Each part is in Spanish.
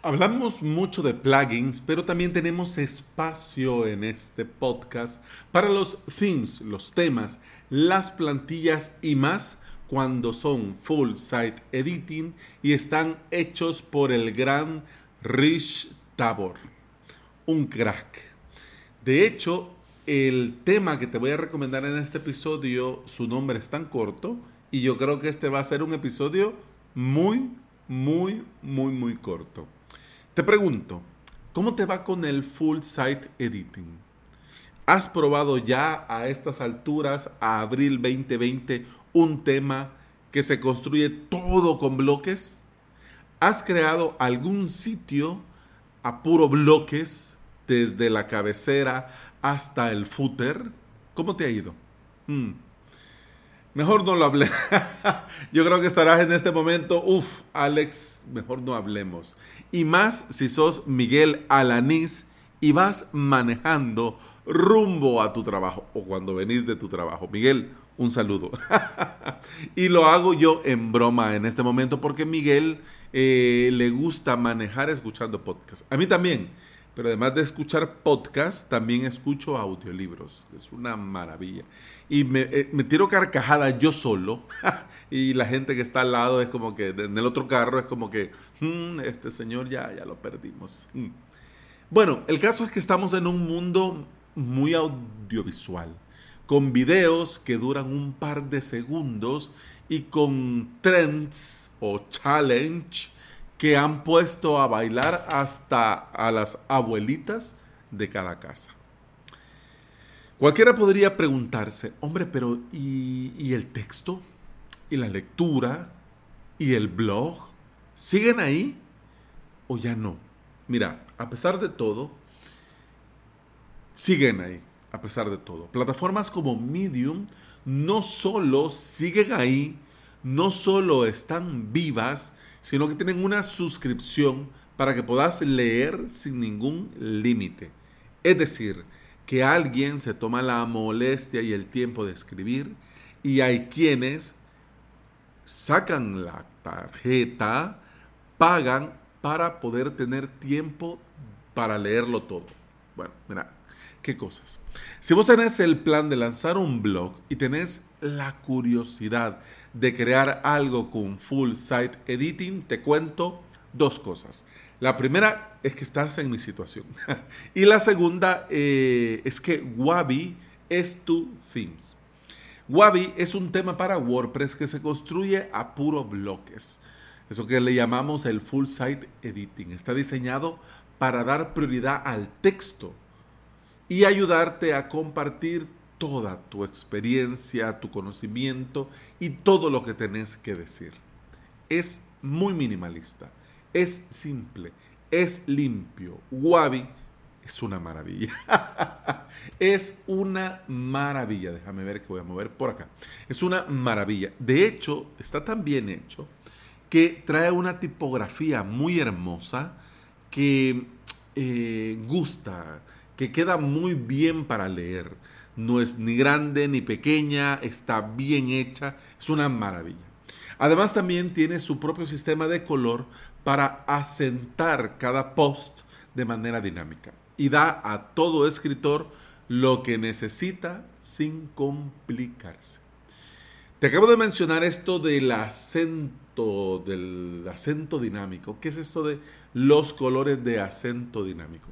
Hablamos mucho de plugins, pero también tenemos espacio en este podcast para los themes, los temas, las plantillas y más cuando son full site editing y están hechos por el gran Rich Tabor, un crack. De hecho, el tema que te voy a recomendar en este episodio, su nombre es tan corto y yo creo que este va a ser un episodio muy, muy, muy, muy corto. Te pregunto, ¿cómo te va con el full site editing? ¿Has probado ya a estas alturas, a abril 2020, un tema que se construye todo con bloques? ¿Has creado algún sitio a puro bloques, desde la cabecera hasta el footer? ¿Cómo te ha ido? Hmm. Mejor no lo hablé. Yo creo que estarás en este momento, uff, Alex, mejor no hablemos. Y más si sos Miguel Alanís y vas manejando rumbo a tu trabajo o cuando venís de tu trabajo. Miguel, un saludo. y lo hago yo en broma en este momento porque Miguel eh, le gusta manejar escuchando podcast. A mí también. Pero además de escuchar podcast, también escucho audiolibros. Es una maravilla. Y me, eh, tiro carcajada yo solo. y la gente que está al lado es como que, en el otro carro es como que, hmm, este señor ya, ya lo perdimos. Hmm. Bueno, el caso es que estamos en un mundo muy audiovisual. Con videos que duran un par de segundos y con trends o challenge que han puesto a bailar hasta a las abuelitas de cada casa. Cualquiera podría preguntarse, hombre, pero ¿y, el texto? ¿Y la lectura? ¿Y el blog? ¿Siguen ahí o ya no? Mira, a pesar de todo, siguen ahí, a pesar de todo. Plataformas como Medium no solo siguen ahí, no solo están vivas, sino que tienen una suscripción para que puedas leer sin ningún límite. Es decir, que alguien se toma la molestia y el tiempo de escribir y hay quienes sacan la tarjeta, pagan para poder tener tiempo para leerlo todo. Bueno, mira, qué cosas. Si vos tenés el plan de lanzar un blog y tenés la curiosidad de crear algo con full site editing, te cuento dos cosas. La primera es que estás en mi situación. y la segunda eh, es que Wabi es tu themes. Wabi es un tema para WordPress que se construye a puro bloques. Eso que le llamamos el full site editing. Está diseñado para dar prioridad al texto y ayudarte a compartir toda tu experiencia, tu conocimiento y todo lo que tenés que decir. Es muy minimalista, es simple, es limpio. Wabi es una maravilla. es una maravilla. Déjame ver que voy a mover por acá. Es una maravilla. De hecho, está tan bien hecho que trae una tipografía muy hermosa que eh, gusta, que queda muy bien para leer no es ni grande ni pequeña, está bien hecha, es una maravilla. Además también tiene su propio sistema de color para asentar cada post de manera dinámica y da a todo escritor lo que necesita sin complicarse. Te acabo de mencionar esto del acento, del acento dinámico. ¿Qué es esto de los colores de acento dinámico?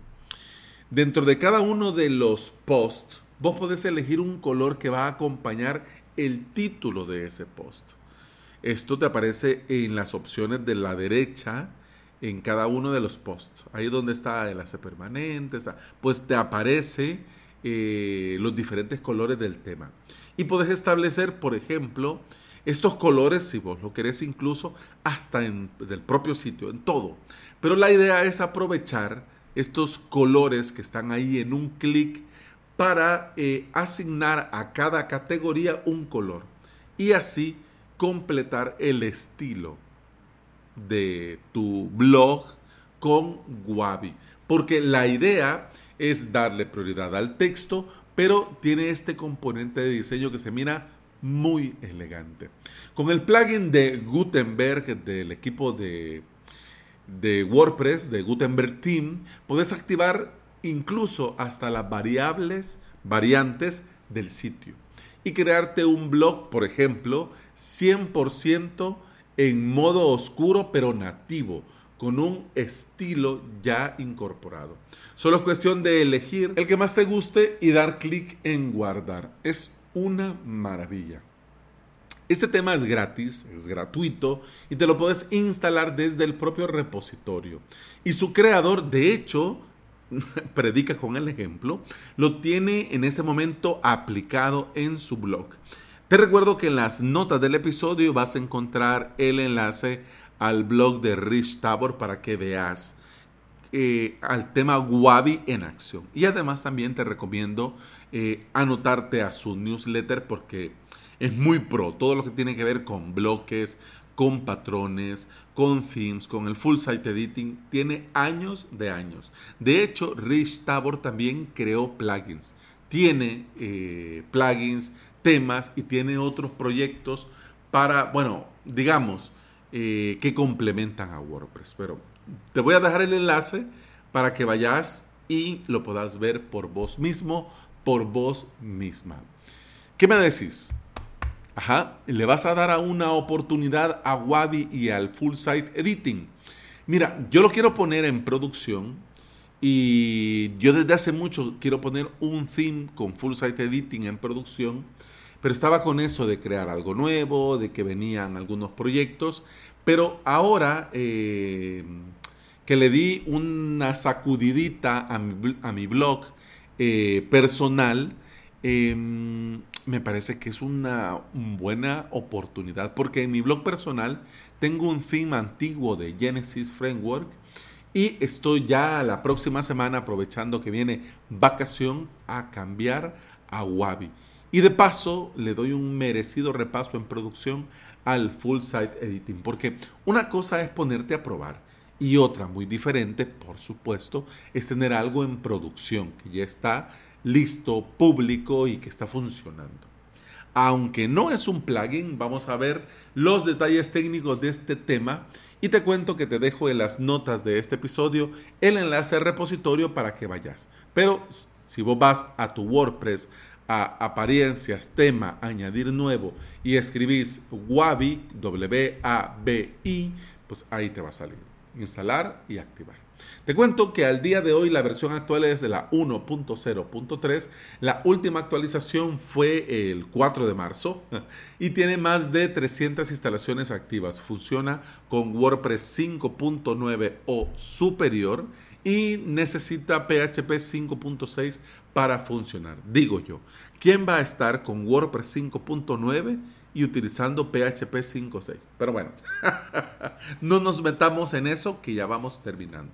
Dentro de cada uno de los posts Vos podés elegir un color que va a acompañar el título de ese post. Esto te aparece en las opciones de la derecha en cada uno de los posts. Ahí donde está el enlace permanente, está, pues te aparece eh, los diferentes colores del tema. Y puedes establecer, por ejemplo, estos colores, si vos lo querés incluso, hasta en el propio sitio, en todo. Pero la idea es aprovechar estos colores que están ahí en un clic para eh, asignar a cada categoría un color y así completar el estilo de tu blog con Wabi. Porque la idea es darle prioridad al texto, pero tiene este componente de diseño que se mira muy elegante. Con el plugin de Gutenberg del equipo de de WordPress, de Gutenberg Team, puedes activar incluso hasta las variables, variantes del sitio y crearte un blog, por ejemplo, 100% en modo oscuro pero nativo, con un estilo ya incorporado. Solo es cuestión de elegir el que más te guste y dar clic en guardar. Es una maravilla. Este tema es gratis, es gratuito y te lo puedes instalar desde el propio repositorio. Y su creador, de hecho, predica con el ejemplo, lo tiene en este momento aplicado en su blog. Te recuerdo que en las notas del episodio vas a encontrar el enlace al blog de Rich Tabor para que veas eh, al tema Wabi en acción. Y además también te recomiendo eh, anotarte a su newsletter porque es muy pro. Todo lo que tiene que ver con bloques, con patrones, con themes, con el full site editing, tiene años de años. De hecho, Rich Tabor también creó plugins. Tiene eh, plugins, temas y tiene otros proyectos para, bueno, digamos, eh, que complementan a WordPress. Pero te voy a dejar el enlace para que vayas y lo puedas ver por vos mismo, por vos misma. ¿Qué me decís? Ajá, le vas a dar a una oportunidad a Wabi y al Full Site Editing. Mira, yo lo quiero poner en producción y yo desde hace mucho quiero poner un theme con Full Site Editing en producción pero estaba con eso de crear algo nuevo, de que venían algunos proyectos, pero ahora eh, que le di una sacudidita a mi, blog eh, personal, em, me parece que es una buena oportunidad, porque en mi blog personal tengo un theme antiguo de Genesis Framework, y estoy ya la próxima semana, aprovechando que viene vacación, a cambiar a Wabi. Y de paso le doy un merecido repaso en producción al full site editing, porque una cosa es ponerte a probar y otra muy diferente, por supuesto, es tener algo en producción que ya está listo, público y que está funcionando. Aunque no es un plugin, vamos a ver los detalles técnicos de este tema y te cuento que te dejo en las notas de este episodio el enlace al repositorio para que vayas. Pero si vos vas a tu WordPress, a apariencias, tema, añadir nuevo y escribís Wabi, W-A-B-I, pues ahí te va a salir. Instalar y activar. Te cuento que al día de hoy la versión actual es de la 1.0.3. La última actualización fue el 4 de marzo y tiene más de 300 instalaciones activas. Funciona con WordPress 5.9 o superior y necesita PHP 5.6 para funcionar. Digo yo, ¿quién va a estar con WordPress 5.9 y utilizando PHP 5.6? Pero bueno, no nos metamos en eso que ya vamos terminando.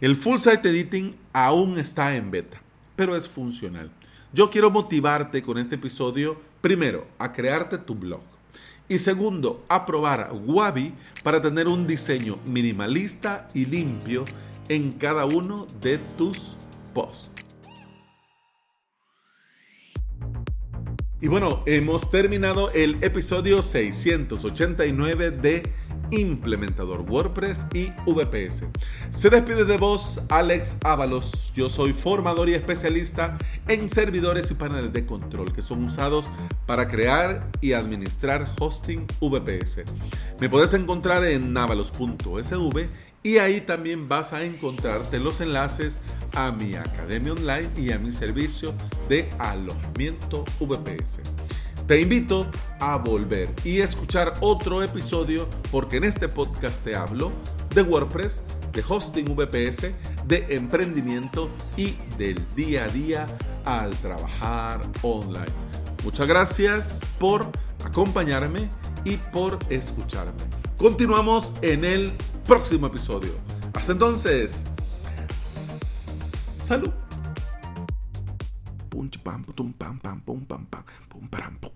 El Full Site Editing aún está en beta, pero es funcional. Yo quiero motivarte con este episodio, primero, a crearte tu blog. Y segundo, a probar Wabi para tener un diseño minimalista y limpio en cada uno de tus posts. Y bueno, hemos terminado el episodio 689 de Implementador WordPress y VPS. Se despide de vos Alex Ábalos. Yo soy formador y especialista en servidores y paneles de control que son usados para crear y administrar hosting VPS. Me puedes encontrar en navalos.sv y ahí también vas a encontrarte los enlaces a mi academia online y a mi servicio de alojamiento VPS. Te invito a volver y escuchar otro episodio porque en este podcast te hablo de WordPress, de hosting VPS, de emprendimiento y del día a día al trabajar online. Muchas gracias por acompañarme y por escucharme. Continuamos en el próximo episodio. Hasta entonces, salud. Pum pam pum pam pam pam pam pam